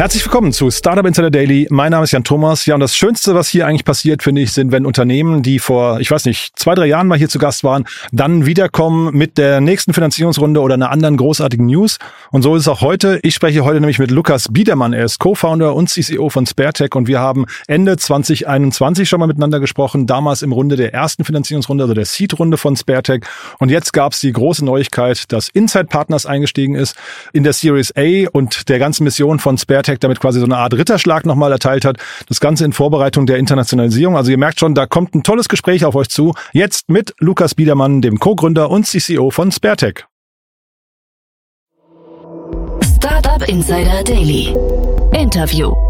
Herzlich willkommen zu Startup Insider Daily. Mein Name ist Jan Thomas. Ja, und das Schönste, was hier eigentlich passiert, finde ich, sind, wenn Unternehmen, die vor, ich weiß nicht, zwei, drei Jahren mal hier zu Gast waren, dann wiederkommen mit der nächsten Finanzierungsrunde oder einer anderen großartigen News. Und so ist es auch heute. Ich spreche heute nämlich mit Lukas Biedermann. Er ist Co-Founder und CCO von SpareTech und wir haben Ende 2021 schon mal miteinander gesprochen, damals im Runde der ersten Finanzierungsrunde, also der Seed-Runde von SpareTech. Und jetzt gab es die große Neuigkeit, dass Inside Partners eingestiegen ist in der Series A und der ganzen Mission von SpareTech Hightech damit quasi so eine Art Ritterschlag nochmal erteilt hat. Das Ganze in Vorbereitung der Internationalisierung. Also ihr merkt schon, da kommt ein tolles Gespräch auf euch zu. Jetzt mit Lukas Biedermann, dem Co-Gründer und CCO von SpareTech. Startup Insider Daily. Interview.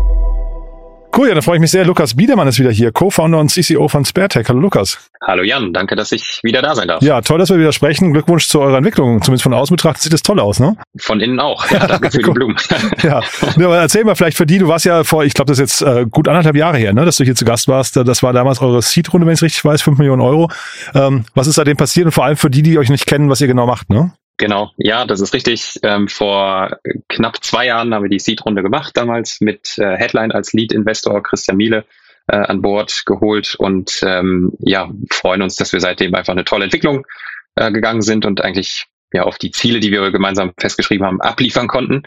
Cool, ja, da freue ich mich sehr. Lukas Biedermann ist wieder hier, Co-Founder und CCO von SpareTech. Hallo Lukas. Hallo Jan, danke, dass ich wieder da sein darf. Ja, toll, dass wir wieder sprechen. Glückwunsch zu eurer Entwicklung. Zumindest von außen betrachtet sieht das toll aus, ne? Von innen auch. Ja, danke für die Blumen. ja, ja aber erzähl mal vielleicht für die, du warst ja vor, ich glaube, das ist jetzt äh, gut anderthalb Jahre her, ne, dass du hier zu Gast warst. Das war damals eure Seed-Runde, wenn ich richtig weiß, fünf Millionen Euro. Ähm, was ist seitdem passiert und vor allem für die, die euch nicht kennen, was ihr genau macht, ne? Genau, ja, das ist richtig. Ähm, vor knapp zwei Jahren haben wir die Seed-Runde gemacht, damals mit äh, Headline als Lead-Investor Christian Miele äh, an Bord geholt und ähm, ja, freuen uns, dass wir seitdem einfach eine tolle Entwicklung äh, gegangen sind und eigentlich ja auf die Ziele, die wir gemeinsam festgeschrieben haben, abliefern konnten.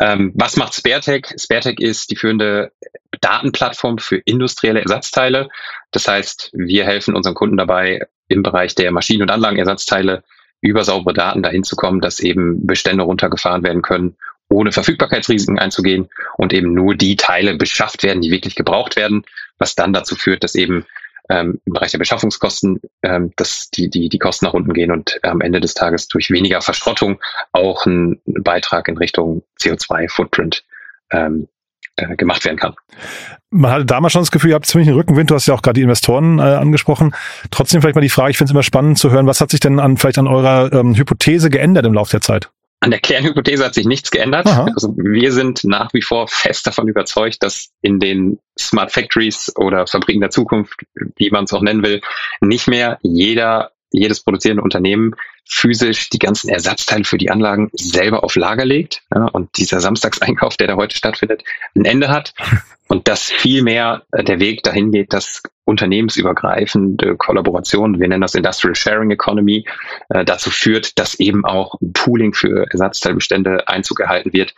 Ähm, was macht SpareTech? SpareTech ist die führende Datenplattform für industrielle Ersatzteile. Das heißt, wir helfen unseren Kunden dabei, im Bereich der Maschinen- und Anlagenersatzteile über saubere Daten dahin zu kommen, dass eben Bestände runtergefahren werden können, ohne Verfügbarkeitsrisiken einzugehen und eben nur die Teile beschafft werden, die wirklich gebraucht werden, was dann dazu führt, dass eben ähm, im Bereich der Beschaffungskosten, ähm, dass die, die, die Kosten nach unten gehen und am Ende des Tages durch weniger Verschrottung auch ein Beitrag in Richtung CO2-Footprint ähm, äh, gemacht werden kann. Man hatte damals schon das Gefühl, ihr habt ziemlich einen Rückenwind, du hast ja auch gerade die Investoren äh, angesprochen. Trotzdem vielleicht mal die Frage, ich finde es immer spannend zu hören, was hat sich denn an vielleicht an eurer ähm, Hypothese geändert im Laufe der Zeit? An der Kernhypothese hat sich nichts geändert. Also wir sind nach wie vor fest davon überzeugt, dass in den Smart Factories oder Fabriken der Zukunft, wie man es auch nennen will, nicht mehr jeder jedes produzierende Unternehmen physisch die ganzen Ersatzteile für die Anlagen selber auf Lager legt ja, und dieser Samstagseinkauf, der da heute stattfindet, ein Ende hat und dass vielmehr äh, der Weg dahin geht, dass unternehmensübergreifende Kollaboration, wir nennen das Industrial Sharing Economy, äh, dazu führt, dass eben auch Pooling für Ersatzteilbestände Einzug erhalten wird.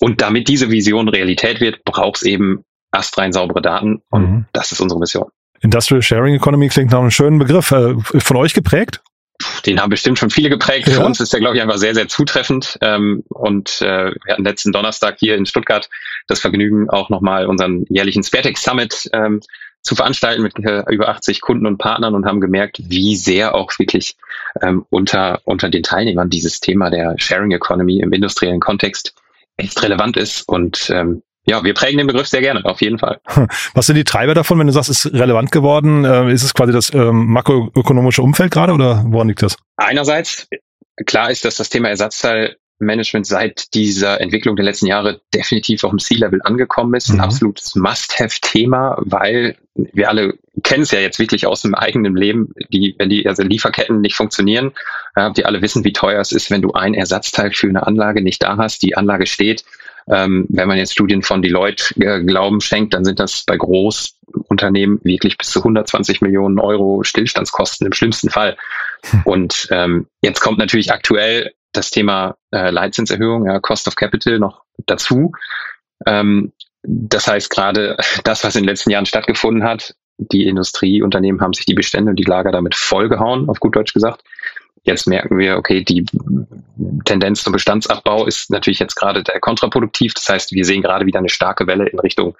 Und damit diese Vision Realität wird, braucht es eben astrein saubere Daten und mhm. das ist unsere Mission. Industrial Sharing Economy klingt nach einem schönen Begriff. Äh, von euch geprägt? Den haben bestimmt schon viele geprägt. Ja. Für uns ist der, glaube ich, einfach sehr, sehr zutreffend. Ähm, und äh, wir hatten letzten Donnerstag hier in Stuttgart das Vergnügen, auch nochmal unseren jährlichen Sparetex Summit ähm, zu veranstalten mit äh, über 80 Kunden und Partnern und haben gemerkt, wie sehr auch wirklich ähm, unter, unter den Teilnehmern dieses Thema der Sharing Economy im industriellen Kontext echt relevant ist und ähm, ja, wir prägen den Begriff sehr gerne, auf jeden Fall. Was sind die Treiber davon, wenn du sagst, es ist relevant geworden? Äh, ist es quasi das ähm, makroökonomische Umfeld gerade oder woran liegt das? Einerseits, klar ist, dass das Thema Ersatzteilmanagement seit dieser Entwicklung der letzten Jahre definitiv auf dem C-Level angekommen ist. Ein mhm. absolutes Must-Have-Thema, weil wir alle kennen es ja jetzt wirklich aus dem eigenen Leben, die, wenn die also Lieferketten nicht funktionieren, die alle wissen, wie teuer es ist, wenn du ein Ersatzteil für eine Anlage nicht da hast, die Anlage steht, ähm, wenn man jetzt Studien von Deloitte äh, Glauben schenkt, dann sind das bei Großunternehmen wirklich bis zu 120 Millionen Euro Stillstandskosten im schlimmsten Fall. Und ähm, jetzt kommt natürlich aktuell das Thema äh, Leitzinserhöhung, ja, Cost of Capital noch dazu. Ähm, das heißt gerade das, was in den letzten Jahren stattgefunden hat, die Industrieunternehmen haben sich die Bestände und die Lager damit vollgehauen, auf gut Deutsch gesagt. Jetzt merken wir, okay, die Tendenz zum Bestandsabbau ist natürlich jetzt gerade kontraproduktiv. Das heißt, wir sehen gerade wieder eine starke Welle in Richtung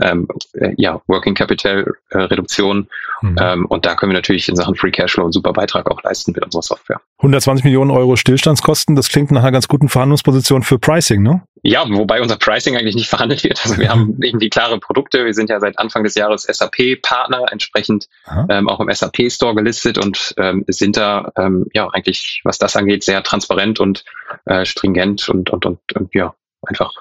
ähm, äh, ja, Working Capital äh, Reduktion. Mhm. Ähm, und da können wir natürlich in Sachen Free Cashflow einen super Beitrag auch leisten mit unserer Software. 120 Millionen Euro Stillstandskosten, das klingt nach einer ganz guten Verhandlungsposition für Pricing, ne? Ja, wobei unser Pricing eigentlich nicht verhandelt wird. Also wir haben irgendwie klare Produkte. Wir sind ja seit Anfang des Jahres SAP-Partner, entsprechend ähm, auch im SAP-Store gelistet und ähm, sind da ähm, ja eigentlich, was das angeht, sehr transparent und äh, stringent und, und, und, und ja, einfach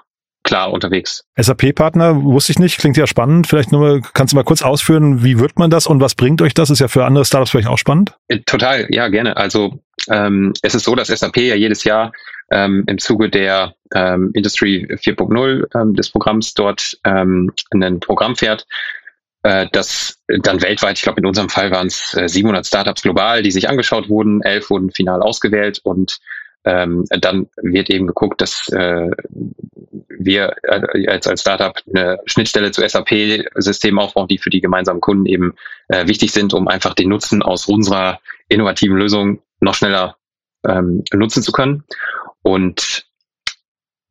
klar unterwegs. SAP-Partner wusste ich nicht, klingt ja spannend. Vielleicht nur kannst du mal kurz ausführen, wie wird man das und was bringt euch das? Ist ja für andere Startups vielleicht auch spannend. Äh, total, ja, gerne. Also ähm, es ist so, dass SAP ja jedes Jahr ähm, im Zuge der ähm, Industry 4.0 ähm, des Programms dort ähm, ein Programm fährt, äh, das dann weltweit, ich glaube in unserem Fall waren es äh, 700 Startups global, die sich angeschaut wurden, elf wurden final ausgewählt und ähm, dann wird eben geguckt, dass äh, wir äh, als, als Startup eine Schnittstelle zu SAP-Systemen aufbauen, die für die gemeinsamen Kunden eben äh, wichtig sind, um einfach den Nutzen aus unserer innovativen Lösung noch schneller ähm, nutzen zu können. Und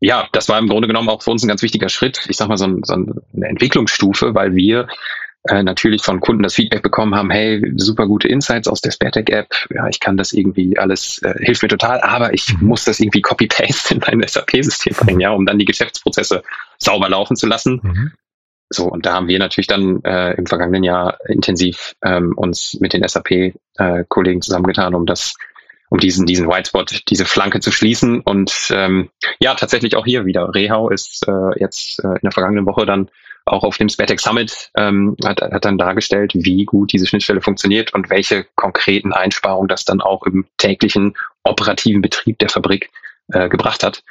ja, das war im Grunde genommen auch für uns ein ganz wichtiger Schritt. Ich sag mal so, ein, so eine Entwicklungsstufe, weil wir äh, natürlich von Kunden das Feedback bekommen haben, hey, super gute Insights aus der Sparetech App, ja, ich kann das irgendwie alles, äh, hilft mir total, aber ich mhm. muss das irgendwie copy-paste in mein SAP-System bringen, ja, um dann die Geschäftsprozesse sauber laufen zu lassen. Mhm. So, und da haben wir natürlich dann äh, im vergangenen Jahr intensiv ähm, uns mit den SAP-Kollegen äh, zusammengetan, um das um diesen, diesen White Spot, diese Flanke zu schließen. Und ähm, ja, tatsächlich auch hier wieder. Rehau ist äh, jetzt äh, in der vergangenen Woche dann auch auf dem SPATEC Summit ähm, hat, hat dann dargestellt, wie gut diese Schnittstelle funktioniert und welche konkreten Einsparungen das dann auch im täglichen operativen Betrieb der Fabrik äh, gebracht hat.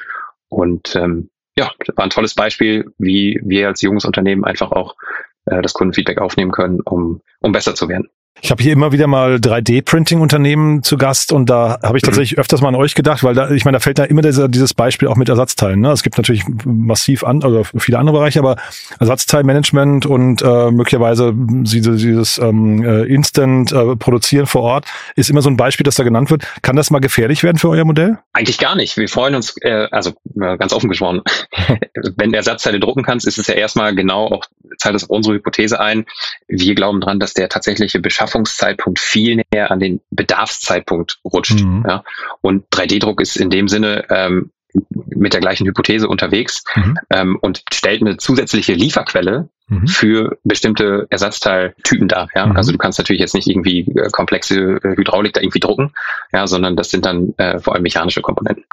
Und ähm, ja, war ein tolles Beispiel, wie wir als junges Unternehmen einfach auch äh, das Kundenfeedback aufnehmen können, um, um besser zu werden. Ich habe hier immer wieder mal 3D-Printing-Unternehmen zu Gast und da habe ich mhm. tatsächlich öfters mal an euch gedacht, weil da, ich meine, da fällt da immer dieser, dieses Beispiel auch mit Ersatzteilen. Ne? Es gibt natürlich massiv an, also viele andere Bereiche, aber Ersatzteilmanagement und äh, möglicherweise dieses, dieses ähm, äh, Instant äh, produzieren vor Ort ist immer so ein Beispiel, das da genannt wird. Kann das mal gefährlich werden für euer Modell? Eigentlich gar nicht. Wir freuen uns, äh, also äh, ganz offen gesprochen, wenn du Ersatzteile drucken kannst, ist es ja erstmal genau auch zahlt das auf unsere Hypothese ein. Wir glauben dran, dass der tatsächliche Beschaffungszeitpunkt viel näher an den Bedarfszeitpunkt rutscht. Mhm. Ja? Und 3D-Druck ist in dem Sinne ähm, mit der gleichen Hypothese unterwegs mhm. ähm, und stellt eine zusätzliche Lieferquelle mhm. für bestimmte Ersatzteiltypen dar. Ja? Mhm. Also du kannst natürlich jetzt nicht irgendwie äh, komplexe äh, Hydraulik da irgendwie drucken, ja, sondern das sind dann äh, vor allem mechanische Komponenten.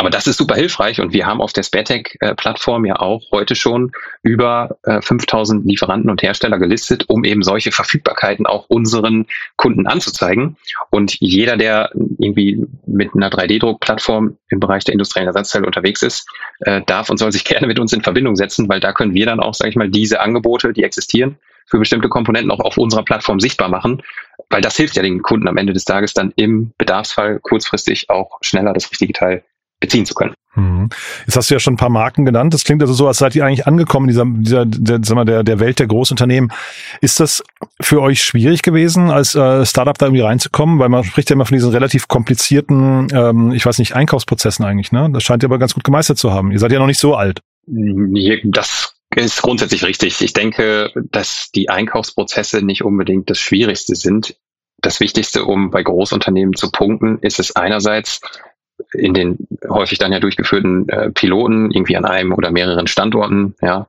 Aber das ist super hilfreich und wir haben auf der Spatec-Plattform ja auch heute schon über äh, 5000 Lieferanten und Hersteller gelistet, um eben solche Verfügbarkeiten auch unseren Kunden anzuzeigen. Und jeder, der irgendwie mit einer 3D-Druck-Plattform im Bereich der industriellen Ersatzteile unterwegs ist, äh, darf und soll sich gerne mit uns in Verbindung setzen, weil da können wir dann auch, sage ich mal, diese Angebote, die existieren, für bestimmte Komponenten auch auf unserer Plattform sichtbar machen, weil das hilft ja den Kunden am Ende des Tages dann im Bedarfsfall kurzfristig auch schneller das richtige Teil beziehen zu können. Mhm. Jetzt hast du ja schon ein paar Marken genannt. Das klingt also so, als seid ihr eigentlich angekommen in dieser, dieser der, sagen wir, der, der Welt der Großunternehmen. Ist das für euch schwierig gewesen, als äh, Startup da irgendwie reinzukommen? Weil man spricht ja immer von diesen relativ komplizierten, ähm, ich weiß nicht, Einkaufsprozessen eigentlich. Ne? Das scheint ihr aber ganz gut gemeistert zu haben. Ihr seid ja noch nicht so alt. Das ist grundsätzlich richtig. Ich denke, dass die Einkaufsprozesse nicht unbedingt das Schwierigste sind. Das Wichtigste, um bei Großunternehmen zu punkten, ist es einerseits, in den häufig dann ja durchgeführten äh, Piloten irgendwie an einem oder mehreren Standorten. Ja,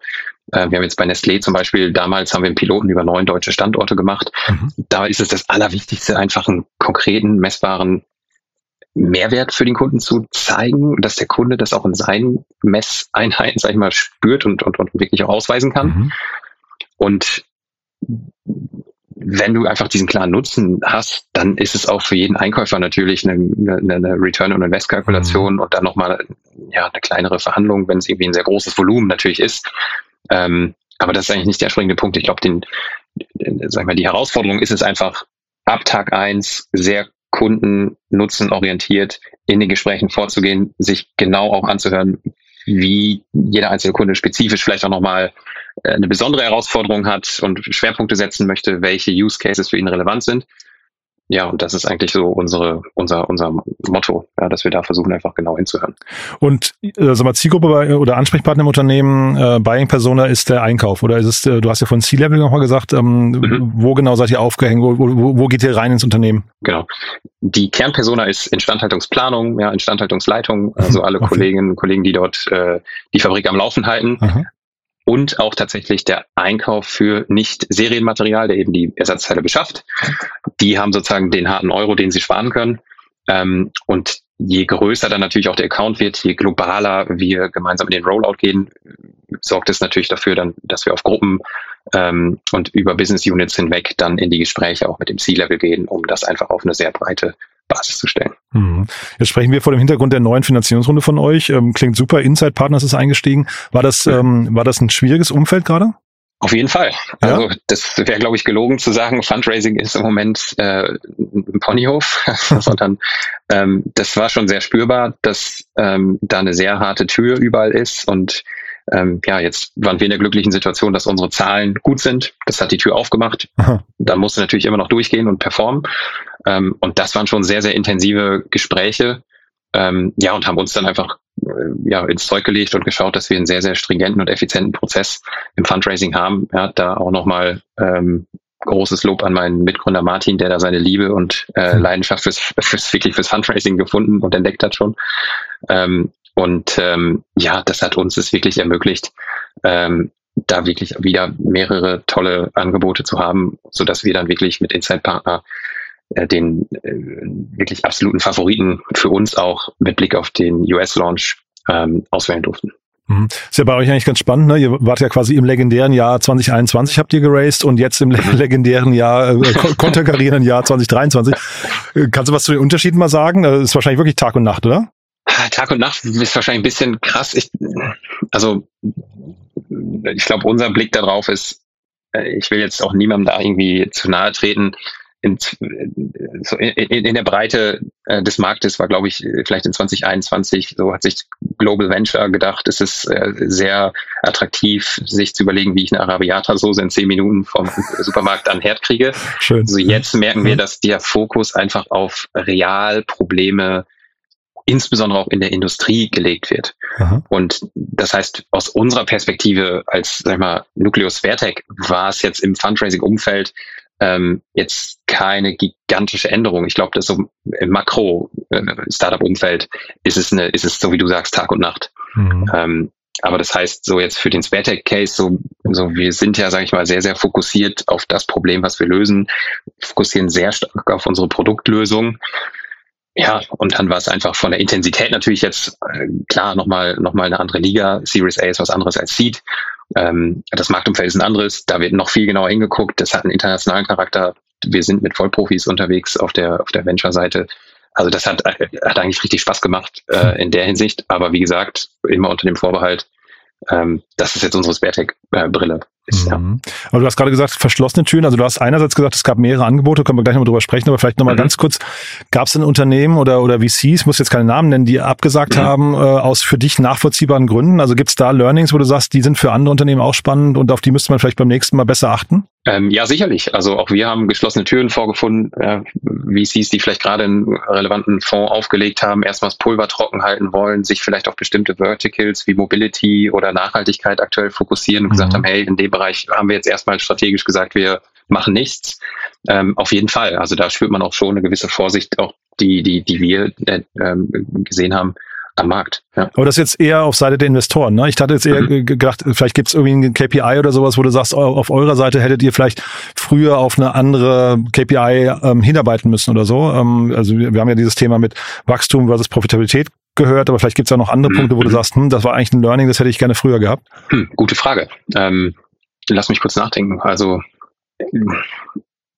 äh, wir haben jetzt bei Nestlé zum Beispiel damals haben wir einen Piloten über neun deutsche Standorte gemacht. Mhm. Da ist es das Allerwichtigste, einfach einen konkreten, messbaren Mehrwert für den Kunden zu zeigen, dass der Kunde das auch in seinen Messeinheiten, sag ich mal, spürt und, und, und wirklich auch ausweisen kann. Mhm. Und wenn du einfach diesen klaren Nutzen hast, dann ist es auch für jeden Einkäufer natürlich eine, eine, eine Return- on Invest-Kalkulation mhm. und dann nochmal ja, eine kleinere Verhandlung, wenn es irgendwie ein sehr großes Volumen natürlich ist. Ähm, aber das ist eigentlich nicht der springende Punkt. Ich glaube, den, sag mal, die Herausforderung ist es einfach, ab Tag eins sehr kundennutzenorientiert in den Gesprächen vorzugehen, sich genau auch anzuhören, wie jeder einzelne Kunde spezifisch vielleicht auch nochmal äh, eine besondere Herausforderung hat und Schwerpunkte setzen möchte, welche Use Cases für ihn relevant sind. Ja, und das ist eigentlich so unsere, unser, unser Motto, ja, dass wir da versuchen, einfach genau hinzuhören. Und äh, sag mal, Zielgruppe bei, oder Ansprechpartner im Unternehmen, äh, Buying Persona ist der Einkauf oder ist es, äh, du hast ja von C-Level nochmal gesagt, ähm, mhm. wo genau seid ihr aufgehängt, wo, wo, wo geht ihr rein ins Unternehmen? Genau. Die Kernpersona ist Instandhaltungsplanung, ja, Instandhaltungsleitung, also alle okay. Kolleginnen und Kollegen, die dort äh, die Fabrik am Laufen halten. Aha und auch tatsächlich der Einkauf für nicht Serienmaterial, der eben die Ersatzteile beschafft. Die haben sozusagen den harten Euro, den sie sparen können. Ähm, und je größer dann natürlich auch der Account wird, je globaler wir gemeinsam in den Rollout gehen, sorgt es natürlich dafür dann, dass wir auf Gruppen ähm, und über Business Units hinweg dann in die Gespräche auch mit dem C-Level gehen, um das einfach auf eine sehr breite Basis zu stellen. Mhm. Jetzt sprechen wir vor dem Hintergrund der neuen Finanzierungsrunde von euch. Ähm, klingt super. Inside Partners ist eingestiegen. War das, ähm, war das ein schwieriges Umfeld gerade? Auf jeden Fall. Ja? Also das wäre, glaube ich, gelogen zu sagen, Fundraising ist im Moment äh, ein Ponyhof, sondern ähm, das war schon sehr spürbar, dass ähm, da eine sehr harte Tür überall ist und ähm, ja, jetzt waren wir in der glücklichen Situation, dass unsere Zahlen gut sind. Das hat die Tür aufgemacht. Aha. Da musste natürlich immer noch durchgehen und performen. Ähm, und das waren schon sehr, sehr intensive Gespräche. Ähm, ja, und haben uns dann einfach äh, ja, ins Zeug gelegt und geschaut, dass wir einen sehr, sehr stringenten und effizienten Prozess im Fundraising haben. Ja, da auch nochmal ähm, großes Lob an meinen Mitgründer Martin, der da seine Liebe und äh, hm. Leidenschaft fürs, fürs wirklich fürs Fundraising gefunden und entdeckt hat schon. Ähm, und ähm, ja, das hat uns es wirklich ermöglicht, ähm, da wirklich wieder mehrere tolle Angebote zu haben, so dass wir dann wirklich mit Inside Partner äh, den äh, wirklich absoluten Favoriten für uns auch mit Blick auf den US-Launch ähm, auswählen durften. Mhm. Ist ja bei euch eigentlich ganz spannend, ne? Ihr wart ja quasi im legendären Jahr 2021 habt ihr geraced und jetzt im legendären Jahr, äh, konterkarierenden Jahr 2023. Äh, kannst du was zu den Unterschieden mal sagen? Das ist wahrscheinlich wirklich Tag und Nacht, oder? Tag und Nacht ist wahrscheinlich ein bisschen krass. Ich, also, ich glaube, unser Blick darauf ist, äh, ich will jetzt auch niemandem da irgendwie zu nahe treten in, in, in der Breite äh, des Marktes war, glaube ich, vielleicht in 2021, so hat sich Global Venture gedacht, es ist äh, sehr attraktiv, sich zu überlegen, wie ich eine Arabiata-Soße in zehn Minuten vom Supermarkt an Herd kriege. Schön. Also jetzt merken wir, mhm. dass der Fokus einfach auf Realprobleme insbesondere auch in der Industrie gelegt wird. Aha. Und das heißt, aus unserer Perspektive als, sag ich mal, Nucleus Vertec war es jetzt im Fundraising-Umfeld ähm, jetzt keine gigantische Änderung. Ich glaube, dass so im Makro-Startup-Umfeld äh, ist es eine, ist es so wie du sagst, Tag und Nacht. Mhm. Ähm, aber das heißt, so jetzt für den Spertec-Case, so, so wir sind ja, sage ich mal, sehr, sehr fokussiert auf das Problem, was wir lösen, fokussieren sehr stark auf unsere Produktlösung. Ja, und dann war es einfach von der Intensität natürlich jetzt äh, klar nochmal noch mal eine andere Liga. Series A ist was anderes als Seed. Ähm, das Marktumfeld ist ein anderes. Da wird noch viel genauer hingeguckt. Das hat einen internationalen Charakter. Wir sind mit Vollprofis unterwegs auf der, auf der Venture-Seite. Also das hat, hat eigentlich richtig Spaß gemacht äh, in der Hinsicht. Aber wie gesagt, immer unter dem Vorbehalt, ähm, das ist jetzt unsere Spertec-Brille ist. Mhm. Ja. Aber du hast gerade gesagt, verschlossene Türen. Also du hast einerseits gesagt, es gab mehrere Angebote, können wir gleich nochmal drüber sprechen, aber vielleicht nochmal mhm. ganz kurz, gab es ein Unternehmen oder, oder VCs, muss jetzt keine Namen nennen, die abgesagt mhm. haben, äh, aus für dich nachvollziehbaren Gründen? Also gibt es da Learnings, wo du sagst, die sind für andere Unternehmen auch spannend und auf die müsste man vielleicht beim nächsten Mal besser achten? Ähm, ja, sicherlich. Also auch wir haben geschlossene Türen vorgefunden, äh, VCs, die vielleicht gerade einen relevanten Fonds aufgelegt haben, erstmals Pulver trocken halten wollen, sich vielleicht auf bestimmte Verticals wie Mobility oder Nachhaltigkeit aktuell fokussieren und mhm. gesagt haben, hey, in dem Bereich haben wir jetzt erstmal strategisch gesagt, wir machen nichts. Ähm, auf jeden Fall. Also da spürt man auch schon eine gewisse Vorsicht, auch die, die, die wir äh, ähm, gesehen haben am Markt. Ja. Aber das ist jetzt eher auf Seite der Investoren. Ne? Ich hatte jetzt eher mhm. gedacht, vielleicht gibt es irgendwie ein KPI oder sowas, wo du sagst, auf eurer Seite hättet ihr vielleicht früher auf eine andere KPI ähm, hinarbeiten müssen oder so. Ähm, also wir, wir haben ja dieses Thema mit Wachstum versus Profitability gehört, aber vielleicht gibt es ja noch andere mhm. Punkte, wo du sagst, hm, das war eigentlich ein Learning, das hätte ich gerne früher gehabt. Hm, gute Frage. Ähm, lass mich kurz nachdenken. Also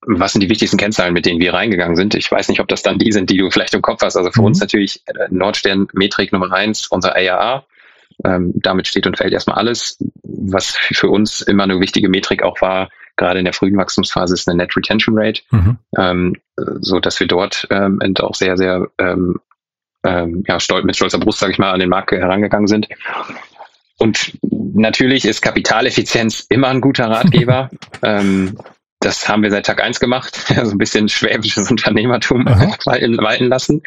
was sind die wichtigsten Kennzahlen, mit denen wir reingegangen sind? Ich weiß nicht, ob das dann die sind, die du vielleicht im Kopf hast. Also für mhm. uns natürlich äh, Nordstern-Metrik Nummer eins, unser ARA. Ähm, damit steht und fällt erstmal alles. Was für uns immer eine wichtige Metrik auch war, gerade in der frühen Wachstumsphase, ist eine Net Retention Rate, mhm. ähm, so dass wir dort ähm, auch sehr, sehr ähm, ähm, ja, stolz, mit stolzer Brust, sage ich mal, an den Markt herangegangen sind. Und natürlich ist Kapitaleffizienz immer ein guter Ratgeber. ähm, das haben wir seit Tag eins gemacht, so ein bisschen schwäbisches Unternehmertum walten, walten lassen.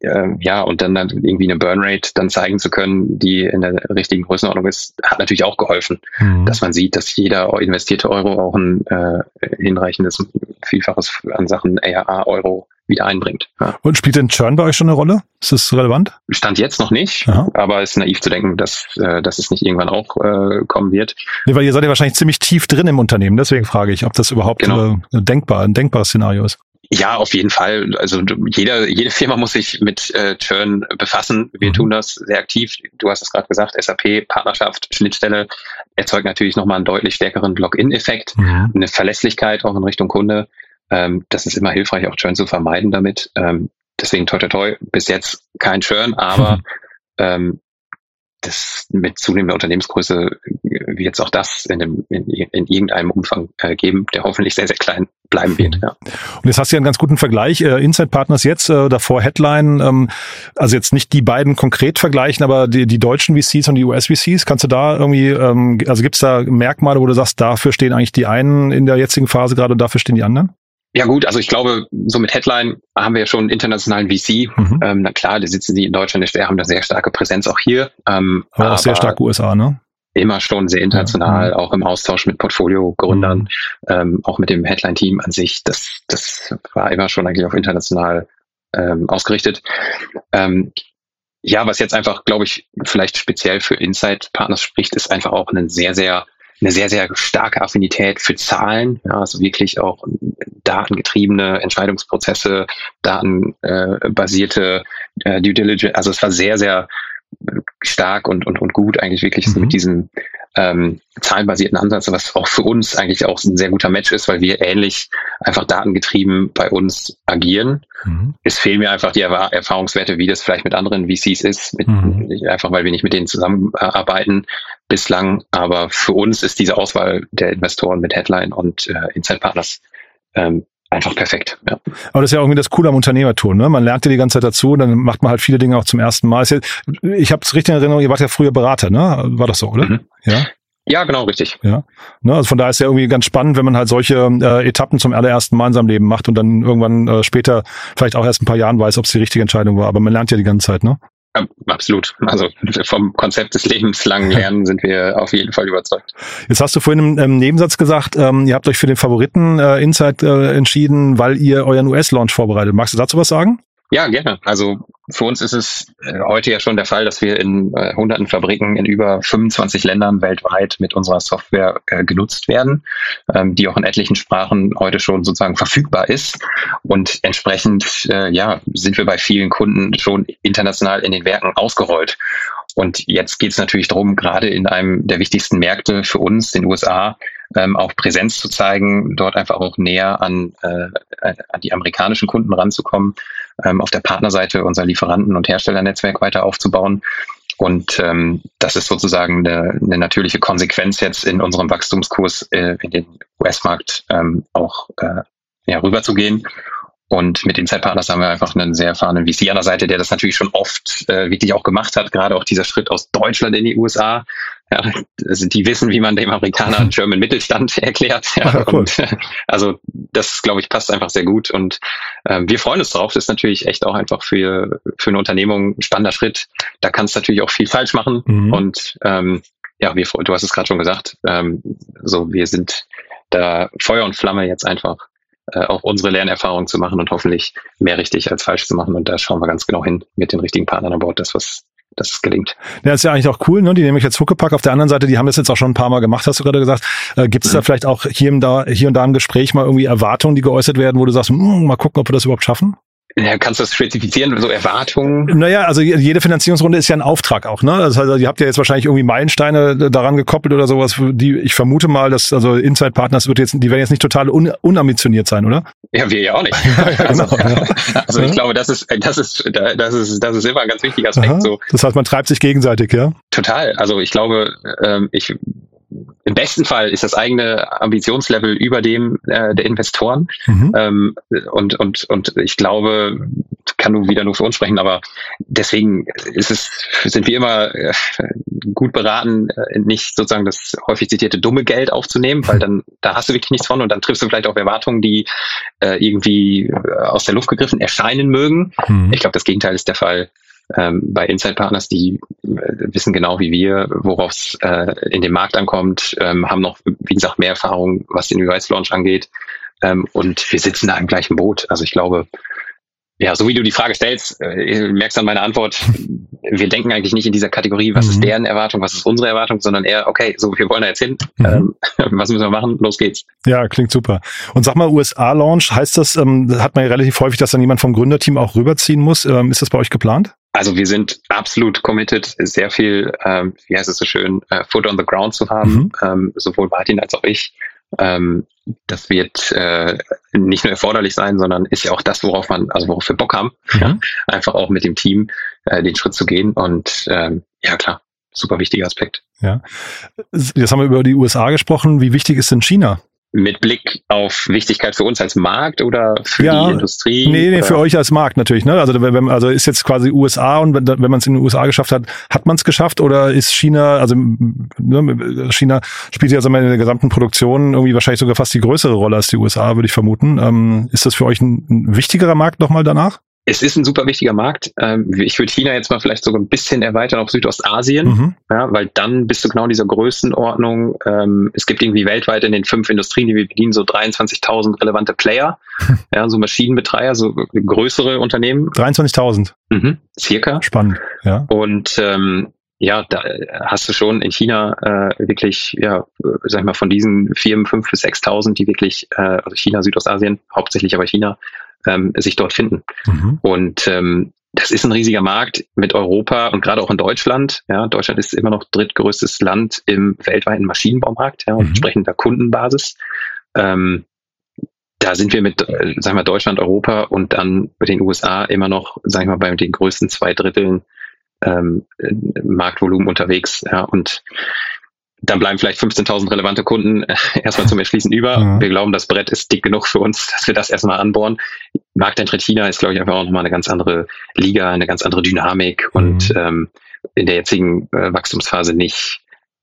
Äh, ja, und dann, dann irgendwie eine Burnrate dann zeigen zu können, die in der richtigen Größenordnung ist, hat natürlich auch geholfen, mhm. dass man sieht, dass jeder investierte Euro auch ein äh, hinreichendes Vielfaches an Sachen ARA Euro wieder einbringt. Ja. Und spielt denn Churn bei euch schon eine Rolle? Ist das relevant? Stand jetzt noch nicht, Aha. aber es ist naiv zu denken, dass, äh, dass es nicht irgendwann auch äh, kommen wird. Nee, weil ihr seid ja wahrscheinlich ziemlich tief drin im Unternehmen, deswegen frage ich, ob das überhaupt genau. äh, denkbar, ein denkbares Szenario ist. Ja, auf jeden Fall. Also jeder, jede Firma muss sich mit äh, Churn befassen. Wir mhm. tun das sehr aktiv. Du hast es gerade gesagt, SAP, Partnerschaft, Schnittstelle erzeugt natürlich nochmal einen deutlich stärkeren Login-Effekt, mhm. eine Verlässlichkeit auch in Richtung Kunde. Ähm, das ist immer hilfreich, auch Churn zu vermeiden damit. Ähm, deswegen toi toi toi, bis jetzt kein Churn, aber ähm, das mit zunehmender Unternehmensgröße wird es auch das in, dem, in, in irgendeinem Umfang äh, geben, der hoffentlich sehr, sehr klein bleiben wird. Ja. Und jetzt hast du ja einen ganz guten Vergleich. Äh, Inside Partners jetzt, äh, davor Headline, ähm, also jetzt nicht die beiden konkret vergleichen, aber die, die deutschen VCs und die US-VCs, kannst du da irgendwie, ähm, also gibt es da Merkmale, wo du sagst, dafür stehen eigentlich die einen in der jetzigen Phase gerade, dafür stehen die anderen? Ja gut, also ich glaube, so mit Headline haben wir schon einen internationalen VC. Mhm. Ähm, na klar, die sitzen die in Deutschland, die haben eine sehr starke Präsenz auch hier. Ähm, aber auch sehr stark USA, ne? Immer schon sehr international, ja. Auch im Austausch mit Portfolio-Gründern, mhm. ähm, auch mit dem Headline-Team an sich. Das, das war immer schon eigentlich auf international ähm, ausgerichtet. Ähm, ja, was jetzt einfach, glaube ich, vielleicht speziell für Insight-Partners spricht, ist einfach auch ein sehr, sehr eine sehr, sehr starke Affinität für Zahlen, ja, also wirklich auch datengetriebene Entscheidungsprozesse, datenbasierte äh, Due Diligence. Also es war sehr, sehr stark und, und, und gut eigentlich wirklich mhm. mit diesem ähm, zahlenbasierten Ansatz, was auch für uns eigentlich auch ein sehr guter Match ist, weil wir ähnlich einfach datengetrieben bei uns agieren. Mhm. Es fehlen mir einfach die Erfahrungswerte, wie das vielleicht mit anderen VCs ist, mit, mhm. einfach weil wir nicht mit denen zusammenarbeiten bislang. Aber für uns ist diese Auswahl der Investoren mit Headline und äh, Inside Partners ähm, einfach perfekt. Ja. Aber das ist ja irgendwie das Coole am Unternehmertum. Ne? Man lernt ja die ganze Zeit dazu, dann macht man halt viele Dinge auch zum ersten Mal. Ich habe es richtig in Erinnerung, ihr wart ja früher Berater, ne? War das so, oder? Mhm. Ja. Ja, genau, richtig. Ja. Ne, also von daher ist ja irgendwie ganz spannend, wenn man halt solche äh, Etappen zum allerersten Mal in seinem Leben macht und dann irgendwann äh, später vielleicht auch erst ein paar Jahren weiß, ob es die richtige Entscheidung war. Aber man lernt ja die ganze Zeit, ne? Absolut. Also vom Konzept des lebenslangen Lernen sind wir auf jeden Fall überzeugt. Jetzt hast du vorhin im, im Nebensatz gesagt, ähm, ihr habt euch für den Favoriten äh, Insight äh, entschieden, weil ihr euren US-Launch vorbereitet. Magst du dazu was sagen? Ja, gerne. Also für uns ist es äh, heute ja schon der Fall, dass wir in äh, hunderten Fabriken in über 25 Ländern weltweit mit unserer Software äh, genutzt werden, ähm, die auch in etlichen Sprachen heute schon sozusagen verfügbar ist. Und entsprechend äh, ja, sind wir bei vielen Kunden schon international in den Werken ausgerollt. Und jetzt geht es natürlich darum, gerade in einem der wichtigsten Märkte für uns, den USA, ähm, auch Präsenz zu zeigen, dort einfach auch näher an, äh, an die amerikanischen Kunden ranzukommen, ähm, auf der Partnerseite unser Lieferanten- und Herstellernetzwerk weiter aufzubauen. Und ähm, das ist sozusagen eine, eine natürliche Konsequenz jetzt in unserem Wachstumskurs äh, in den US-Markt ähm, auch äh, ja, rüberzugehen. Und mit Inside Partners haben wir einfach einen sehr erfahrenen VC an der Seite, der das natürlich schon oft äh, wirklich auch gemacht hat, gerade auch dieser Schritt aus Deutschland in die USA. Ja, also die wissen, wie man dem Amerikaner German Mittelstand erklärt. Ja, Ach, cool. und, also das, glaube ich, passt einfach sehr gut. Und ähm, wir freuen uns drauf. Das ist natürlich echt auch einfach für, für eine Unternehmung ein spannender Schritt. Da kannst du natürlich auch viel falsch machen. Mhm. Und ähm, ja, wir, du hast es gerade schon gesagt, ähm, so wir sind da Feuer und Flamme jetzt einfach äh, auch unsere Lernerfahrung zu machen und hoffentlich mehr richtig als falsch zu machen. Und da schauen wir ganz genau hin mit den richtigen Partnern an Bord, dass was dass es gelingt. Ja, ist ja eigentlich auch cool, ne? Die nehme ich jetzt Huckepack. Auf der anderen Seite, die haben das jetzt auch schon ein paar Mal gemacht, hast du gerade gesagt. Äh, Gibt es mhm. da vielleicht auch hier und da, hier und da im Gespräch mal irgendwie Erwartungen, die geäußert werden, wo du sagst, hm, mal gucken, ob wir das überhaupt schaffen? Ja, kannst du das spezifizieren, so Erwartungen? Naja, also jede Finanzierungsrunde ist ja ein Auftrag auch, ne? Das heißt, ihr habt ja jetzt wahrscheinlich irgendwie Meilensteine daran gekoppelt oder sowas, die ich vermute mal, dass also Inside Partners wird jetzt, die werden jetzt nicht total un, unambitioniert sein, oder? Ja, wir ja auch nicht. ja, genau, also, ja. also ich glaube, das ist, das ist, das ist, das ist immer ein ganz wichtiger Aspekt. So. Das heißt, man treibt sich gegenseitig, ja? Total. Also ich glaube, ähm, ich im besten Fall ist das eigene Ambitionslevel über dem äh, der Investoren. Mhm. Ähm, und, und, und ich glaube, kann du wieder nur für uns sprechen, aber deswegen ist es, sind wir immer äh, gut beraten, äh, nicht sozusagen das häufig zitierte dumme Geld aufzunehmen, weil dann, da hast du wirklich nichts von und dann triffst du vielleicht auch Erwartungen, die äh, irgendwie aus der Luft gegriffen erscheinen mögen. Mhm. Ich glaube, das Gegenteil ist der Fall ähm, bei Inside Partners, die äh, wissen genau wie wir, worauf es äh, in den Markt ankommt, ähm, haben noch, wie gesagt, mehr Erfahrung, was den US-Launch angeht. Ähm, und wir sitzen da im gleichen Boot. Also ich glaube, ja, so wie du die Frage stellst, äh, merkst an meiner Antwort, wir denken eigentlich nicht in dieser Kategorie, was mhm. ist deren Erwartung, was ist unsere Erwartung, sondern eher, okay, so, wir wollen da jetzt hin, mhm. ähm, was müssen wir machen, los geht's. Ja, klingt super. Und sag mal, USA-Launch, heißt das, ähm, hat man ja relativ häufig, dass dann jemand vom Gründerteam auch rüberziehen muss. Ähm, ist das bei euch geplant? Also wir sind absolut committed, sehr viel, ähm, wie heißt es so schön, äh, Foot on the ground zu haben, mhm. ähm, sowohl Martin als auch ich. Ähm, das wird äh, nicht nur erforderlich sein, sondern ist ja auch das, worauf man, also worauf wir Bock haben, mhm. ja, einfach auch mit dem Team äh, den Schritt zu gehen. Und ähm, ja klar, super wichtiger Aspekt. Ja. Jetzt haben wir über die USA gesprochen. Wie wichtig ist denn China? Mit Blick auf Wichtigkeit für uns als Markt oder für ja, die Industrie? Nee, nee, für euch als Markt natürlich. Ne? Also, wenn, also ist jetzt quasi USA und wenn, wenn man es in den USA geschafft hat, hat man es geschafft oder ist China, also ne, China spielt ja also in der gesamten Produktion irgendwie wahrscheinlich sogar fast die größere Rolle als die USA, würde ich vermuten. Ähm, ist das für euch ein, ein wichtigerer Markt nochmal danach? Es ist ein super wichtiger Markt. Ähm, ich würde China jetzt mal vielleicht sogar ein bisschen erweitern auf Südostasien, mhm. ja, weil dann bist du genau in dieser Größenordnung. Ähm, es gibt irgendwie weltweit in den fünf Industrien, die wir bedienen, so 23.000 relevante Player, ja, so Maschinenbetreiber, so größere Unternehmen. 23.000? Mhm, circa. Spannend, ja. Und ähm, ja, da hast du schon in China äh, wirklich, ja, sag ich mal, von diesen Firmen fünf bis 6.000, die wirklich, äh, also China, Südostasien, hauptsächlich aber China, ähm, sich dort finden. Mhm. Und ähm, das ist ein riesiger Markt mit Europa und gerade auch in Deutschland. Ja, Deutschland ist immer noch drittgrößtes Land im weltweiten Maschinenbaumarkt ja, und mhm. entsprechender Kundenbasis. Ähm, da sind wir mit, äh, sagen wir Deutschland, Europa und dann mit den USA immer noch, sagen wir mal, bei den größten zwei Dritteln ähm, Marktvolumen unterwegs. Ja, und dann bleiben vielleicht 15.000 relevante Kunden äh, erstmal zum Erschließen über. Mhm. Wir glauben, das Brett ist dick genug für uns, dass wir das erstmal anbohren. Markteintritt China ist, glaube ich, einfach auch nochmal eine ganz andere Liga, eine ganz andere Dynamik mhm. und ähm, in der jetzigen äh, Wachstumsphase nicht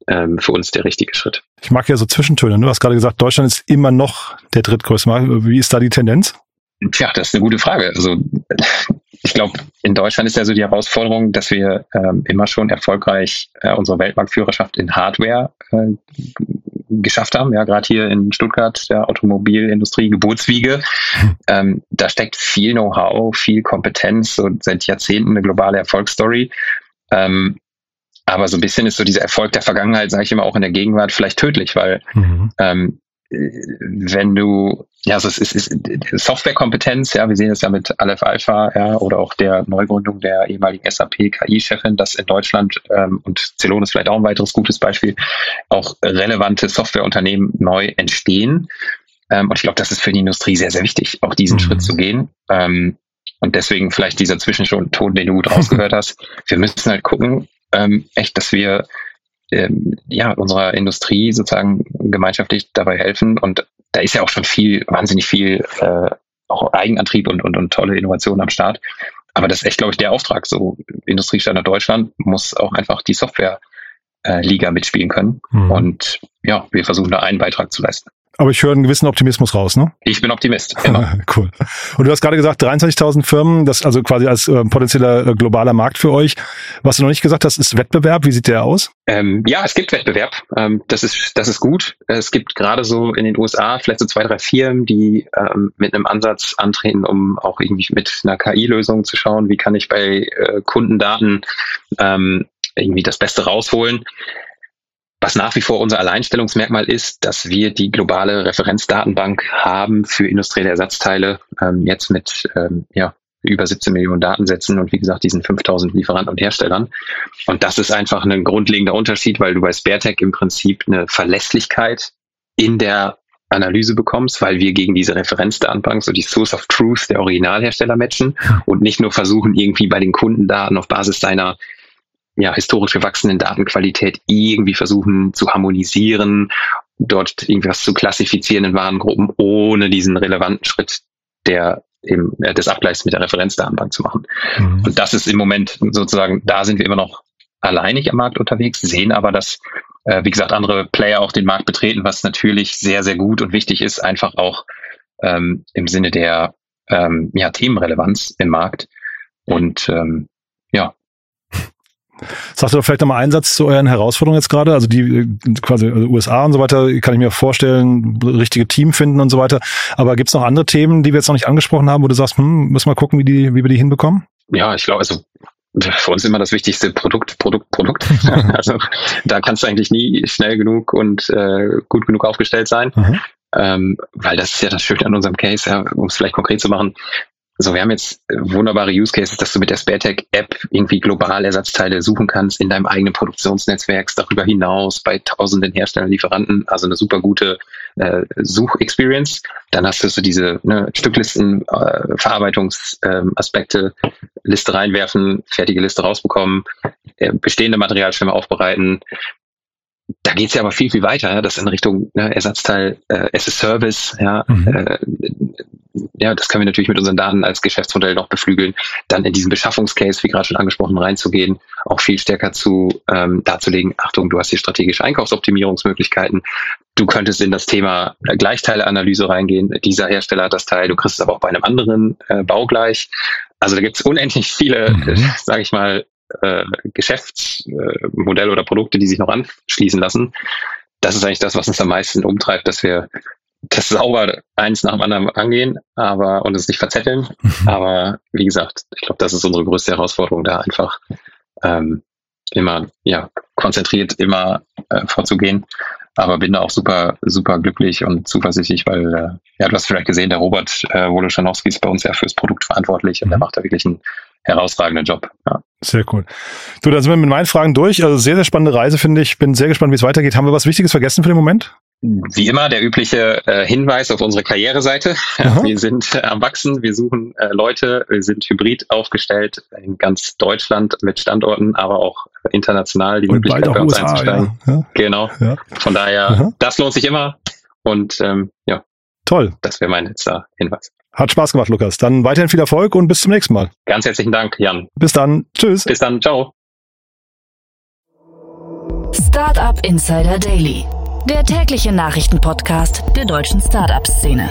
ähm, für uns der richtige Schritt. Ich mag ja so Zwischentöne. Du hast gerade gesagt, Deutschland ist immer noch der drittgrößte Markt. Wie ist da die Tendenz? Tja, das ist eine gute Frage. Also ich glaube, in Deutschland ist ja so die Herausforderung, dass wir ähm, immer schon erfolgreich äh, unsere Weltmarktführerschaft in Hardware äh, geschafft haben. Ja, gerade hier in Stuttgart, der Automobilindustrie, Geburtswiege. Ähm, da steckt viel Know-how, viel Kompetenz und seit Jahrzehnten eine globale Erfolgsstory. Ähm, aber so ein bisschen ist so dieser Erfolg der Vergangenheit, sage ich immer, auch in der Gegenwart vielleicht tödlich, weil mhm. ähm, wenn du, ja, also es ist, ist Softwarekompetenz, ja, wir sehen es ja mit Aleph Alpha, ja, oder auch der Neugründung der ehemaligen SAP KI-Chefin, dass in Deutschland ähm, und Celonis vielleicht auch ein weiteres gutes Beispiel, auch relevante Softwareunternehmen neu entstehen. Ähm, und ich glaube, das ist für die Industrie sehr, sehr wichtig, auch diesen mhm. Schritt zu gehen. Ähm, und deswegen vielleicht dieser Zwischenton, den du gut rausgehört hast. Wir müssen halt gucken, ähm, echt, dass wir ähm, ja, unserer Industrie sozusagen gemeinschaftlich dabei helfen. Und da ist ja auch schon viel, wahnsinnig viel äh, auch Eigenantrieb und, und, und tolle Innovationen am Start. Aber das ist echt, glaube ich, der Auftrag. So Industriestandard Deutschland muss auch einfach die Software äh, Liga mitspielen können. Mhm. Und ja, wir versuchen da einen Beitrag zu leisten. Aber ich höre einen gewissen Optimismus raus, ne? Ich bin Optimist. Genau. cool. Und du hast gerade gesagt, 23.000 Firmen, das also quasi als äh, potenzieller äh, globaler Markt für euch. Was du noch nicht gesagt hast, ist Wettbewerb. Wie sieht der aus? Ähm, ja, es gibt Wettbewerb. Ähm, das ist das ist gut. Es gibt gerade so in den USA vielleicht so zwei, drei Firmen, die ähm, mit einem Ansatz antreten, um auch irgendwie mit einer KI-Lösung zu schauen, wie kann ich bei äh, Kundendaten ähm, irgendwie das Beste rausholen. Was nach wie vor unser Alleinstellungsmerkmal ist, dass wir die globale Referenzdatenbank haben für industrielle Ersatzteile, ähm, jetzt mit ähm, ja, über 17 Millionen Datensätzen und wie gesagt diesen 5000 Lieferanten und Herstellern. Und das ist einfach ein grundlegender Unterschied, weil du bei SpareTech im Prinzip eine Verlässlichkeit in der Analyse bekommst, weil wir gegen diese Referenzdatenbank so die Source of Truth der Originalhersteller matchen und nicht nur versuchen, irgendwie bei den Kundendaten auf Basis seiner ja, historisch gewachsenen Datenqualität irgendwie versuchen zu harmonisieren, dort irgendwas zu klassifizieren in Warengruppen, ohne diesen relevanten Schritt der im, äh, des Abgleichs mit der Referenzdatenbank zu machen. Mhm. Und das ist im Moment sozusagen, da sind wir immer noch alleinig am Markt unterwegs, sehen aber, dass, äh, wie gesagt, andere Player auch den Markt betreten, was natürlich sehr, sehr gut und wichtig ist, einfach auch ähm, im Sinne der ähm, ja, Themenrelevanz im Markt. Und ähm, ja, Sagt ihr vielleicht nochmal einen Satz zu euren Herausforderungen jetzt gerade? Also die äh, quasi also USA und so weiter, kann ich mir vorstellen, richtige Team finden und so weiter. Aber gibt es noch andere Themen, die wir jetzt noch nicht angesprochen haben, wo du sagst, hm, müssen wir gucken, wie, die, wie wir die hinbekommen? Ja, ich glaube, also für uns immer das wichtigste Produkt, Produkt, Produkt. also da kannst du eigentlich nie schnell genug und äh, gut genug aufgestellt sein. Mhm. Ähm, weil das ist ja das Schöne an unserem Case, ja, um es vielleicht konkret zu machen. So, wir haben jetzt wunderbare Use Cases, dass du mit der SpareTech-App irgendwie global Ersatzteile suchen kannst in deinem eigenen Produktionsnetzwerk, darüber hinaus bei tausenden Herstellern, Lieferanten, also eine super gute äh, Suchexperience. Dann hast du so diese ne, Stücklisten, äh, Verarbeitungsaspekte, äh, Liste reinwerfen, fertige Liste rausbekommen, äh, bestehende Materialschirme aufbereiten, da geht's ja aber viel, viel weiter, ja, das in Richtung ne, Ersatzteil äh, as a Service, ja, mhm. äh, ja, das können wir natürlich mit unseren Daten als Geschäftsmodell noch beflügeln, dann in diesen Beschaffungscase, wie gerade schon angesprochen, reinzugehen, auch viel stärker zu ähm, darzulegen, Achtung, du hast hier strategische Einkaufsoptimierungsmöglichkeiten, du könntest in das Thema Gleichteileanalyse reingehen, dieser Hersteller hat das Teil, du kriegst es aber auch bei einem anderen äh, baugleich. Also da gibt's unendlich viele, mhm. äh, sage ich mal, äh, Geschäftsmodelle oder Produkte, die sich noch anschließen lassen. Das ist eigentlich das, was uns am meisten umtreibt, dass wir das sauber eins nach dem anderen angehen, aber und es nicht verzetteln. Mhm. Aber wie gesagt, ich glaube, das ist unsere größte Herausforderung, da einfach ähm, immer ja konzentriert immer äh, vorzugehen. Aber bin da auch super, super glücklich und zuversichtlich, weil äh, ja, du hast vielleicht gesehen, der Robert äh, Woloschanowski ist bei uns ja fürs Produkt verantwortlich und der mhm. macht da wirklich einen herausragenden Job. Ja. Sehr cool. Du, da sind wir mit meinen Fragen durch. Also sehr, sehr spannende Reise, finde ich. Bin sehr gespannt, wie es weitergeht. Haben wir was Wichtiges vergessen für den Moment? Wie immer der übliche äh, Hinweis auf unsere Karriereseite. Aha. Wir sind äh, am Wachsen, wir suchen äh, Leute, wir sind hybrid aufgestellt in ganz Deutschland mit Standorten, aber auch international die Und Möglichkeit bei uns USA, einzusteigen. Ja. Ja. Genau. Von daher, Aha. das lohnt sich immer. Und ähm, ja, toll. Das wäre mein letzter Hinweis. Hat Spaß gemacht, Lukas. Dann weiterhin viel Erfolg und bis zum nächsten Mal. Ganz herzlichen Dank, Jan. Bis dann. Tschüss. Bis dann. Ciao. Startup Insider Daily der tägliche Nachrichtenpodcast der deutschen Startup-Szene.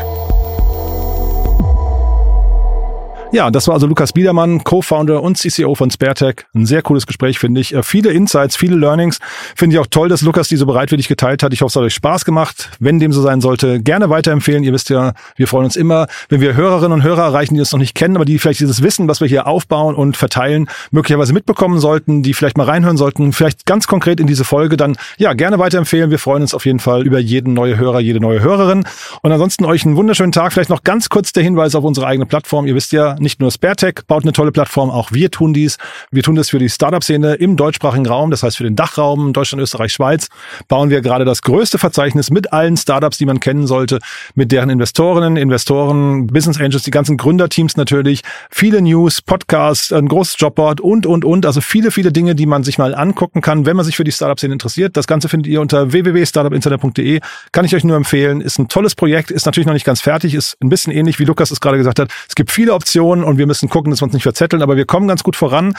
Ja, das war also Lukas Biedermann, Co-Founder und CCO von SpareTech. Ein sehr cooles Gespräch, finde ich. Äh, viele Insights, viele Learnings. Finde ich auch toll, dass Lukas diese bereitwillig geteilt hat. Ich hoffe, es hat euch Spaß gemacht. Wenn dem so sein sollte, gerne weiterempfehlen. Ihr wisst ja, wir freuen uns immer, wenn wir Hörerinnen und Hörer erreichen, die das noch nicht kennen, aber die vielleicht dieses Wissen, was wir hier aufbauen und verteilen, möglicherweise mitbekommen sollten, die vielleicht mal reinhören sollten, vielleicht ganz konkret in diese Folge, dann ja, gerne weiterempfehlen. Wir freuen uns auf jeden Fall über jeden neue Hörer, jede neue Hörerin. Und ansonsten euch einen wunderschönen Tag. Vielleicht noch ganz kurz der Hinweis auf unsere eigene Plattform. Ihr wisst ja, nicht nur SpareTech baut eine tolle Plattform, auch wir tun dies. Wir tun das für die Startup-Szene im deutschsprachigen Raum, das heißt für den Dachraum Deutschland, Österreich, Schweiz, bauen wir gerade das größte Verzeichnis mit allen Startups, die man kennen sollte, mit deren Investorinnen, Investoren, Business Angels, die ganzen Gründerteams natürlich, viele News, Podcasts, ein großes Jobboard und, und, und. Also viele, viele Dinge, die man sich mal angucken kann, wenn man sich für die Startup-Szene interessiert. Das Ganze findet ihr unter www.startupinternet.de. Kann ich euch nur empfehlen. Ist ein tolles Projekt, ist natürlich noch nicht ganz fertig, ist ein bisschen ähnlich, wie Lukas es gerade gesagt hat. Es gibt viele Optionen und wir müssen gucken, dass wir uns nicht verzetteln, aber wir kommen ganz gut voran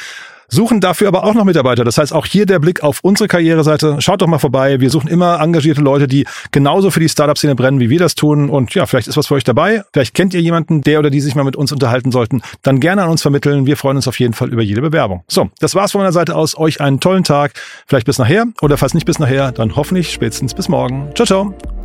suchen dafür aber auch noch Mitarbeiter. Das heißt, auch hier der Blick auf unsere Karriereseite. Schaut doch mal vorbei. Wir suchen immer engagierte Leute, die genauso für die Startup-Szene brennen, wie wir das tun. Und ja, vielleicht ist was für euch dabei. Vielleicht kennt ihr jemanden, der oder die sich mal mit uns unterhalten sollten. Dann gerne an uns vermitteln. Wir freuen uns auf jeden Fall über jede Bewerbung. So, das war's von meiner Seite aus. Euch einen tollen Tag. Vielleicht bis nachher oder falls nicht bis nachher, dann hoffentlich spätestens bis morgen. Ciao, ciao.